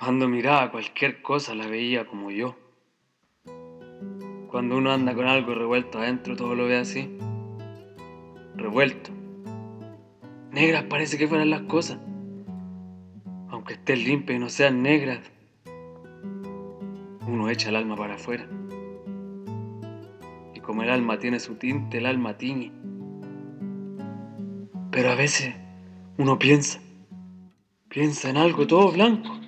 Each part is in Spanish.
Cuando miraba cualquier cosa la veía como yo. Cuando uno anda con algo revuelto adentro, todo lo ve así. Revuelto. Negras parece que fueran las cosas. Aunque estén limpias y no sean negras. Uno echa el alma para afuera. Y como el alma tiene su tinte, el alma tiñe. Pero a veces uno piensa, piensa en algo todo blanco.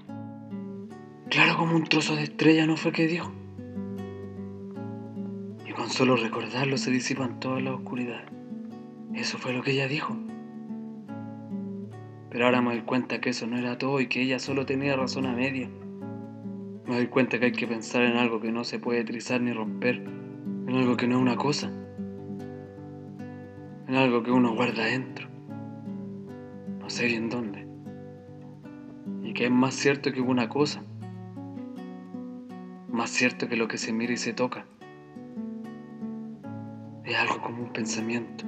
Como un trozo de estrella no fue que dijo. Y con solo recordarlo se disipan toda la oscuridad. Eso fue lo que ella dijo. Pero ahora me doy cuenta que eso no era todo y que ella solo tenía razón a media. Me doy cuenta que hay que pensar en algo que no se puede trizar ni romper, en algo que no es una cosa, en algo que uno guarda adentro, no sé bien dónde, y que es más cierto que una cosa, más cierto que lo que se mira y se toca. Es algo como un pensamiento.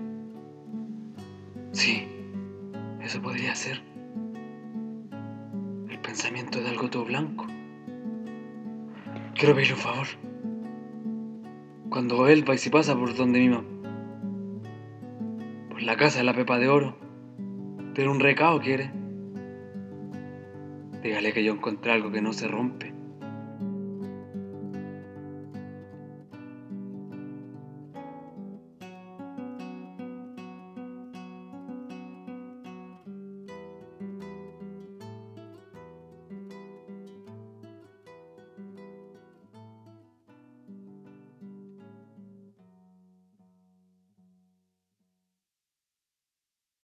Sí, eso podría ser. El pensamiento de algo todo blanco. Quiero pedirle un favor. Cuando él va y si pasa por donde mi mamá, por la casa de la Pepa de Oro, pero un recado quiere. Dígale que yo encontré algo que no se rompe,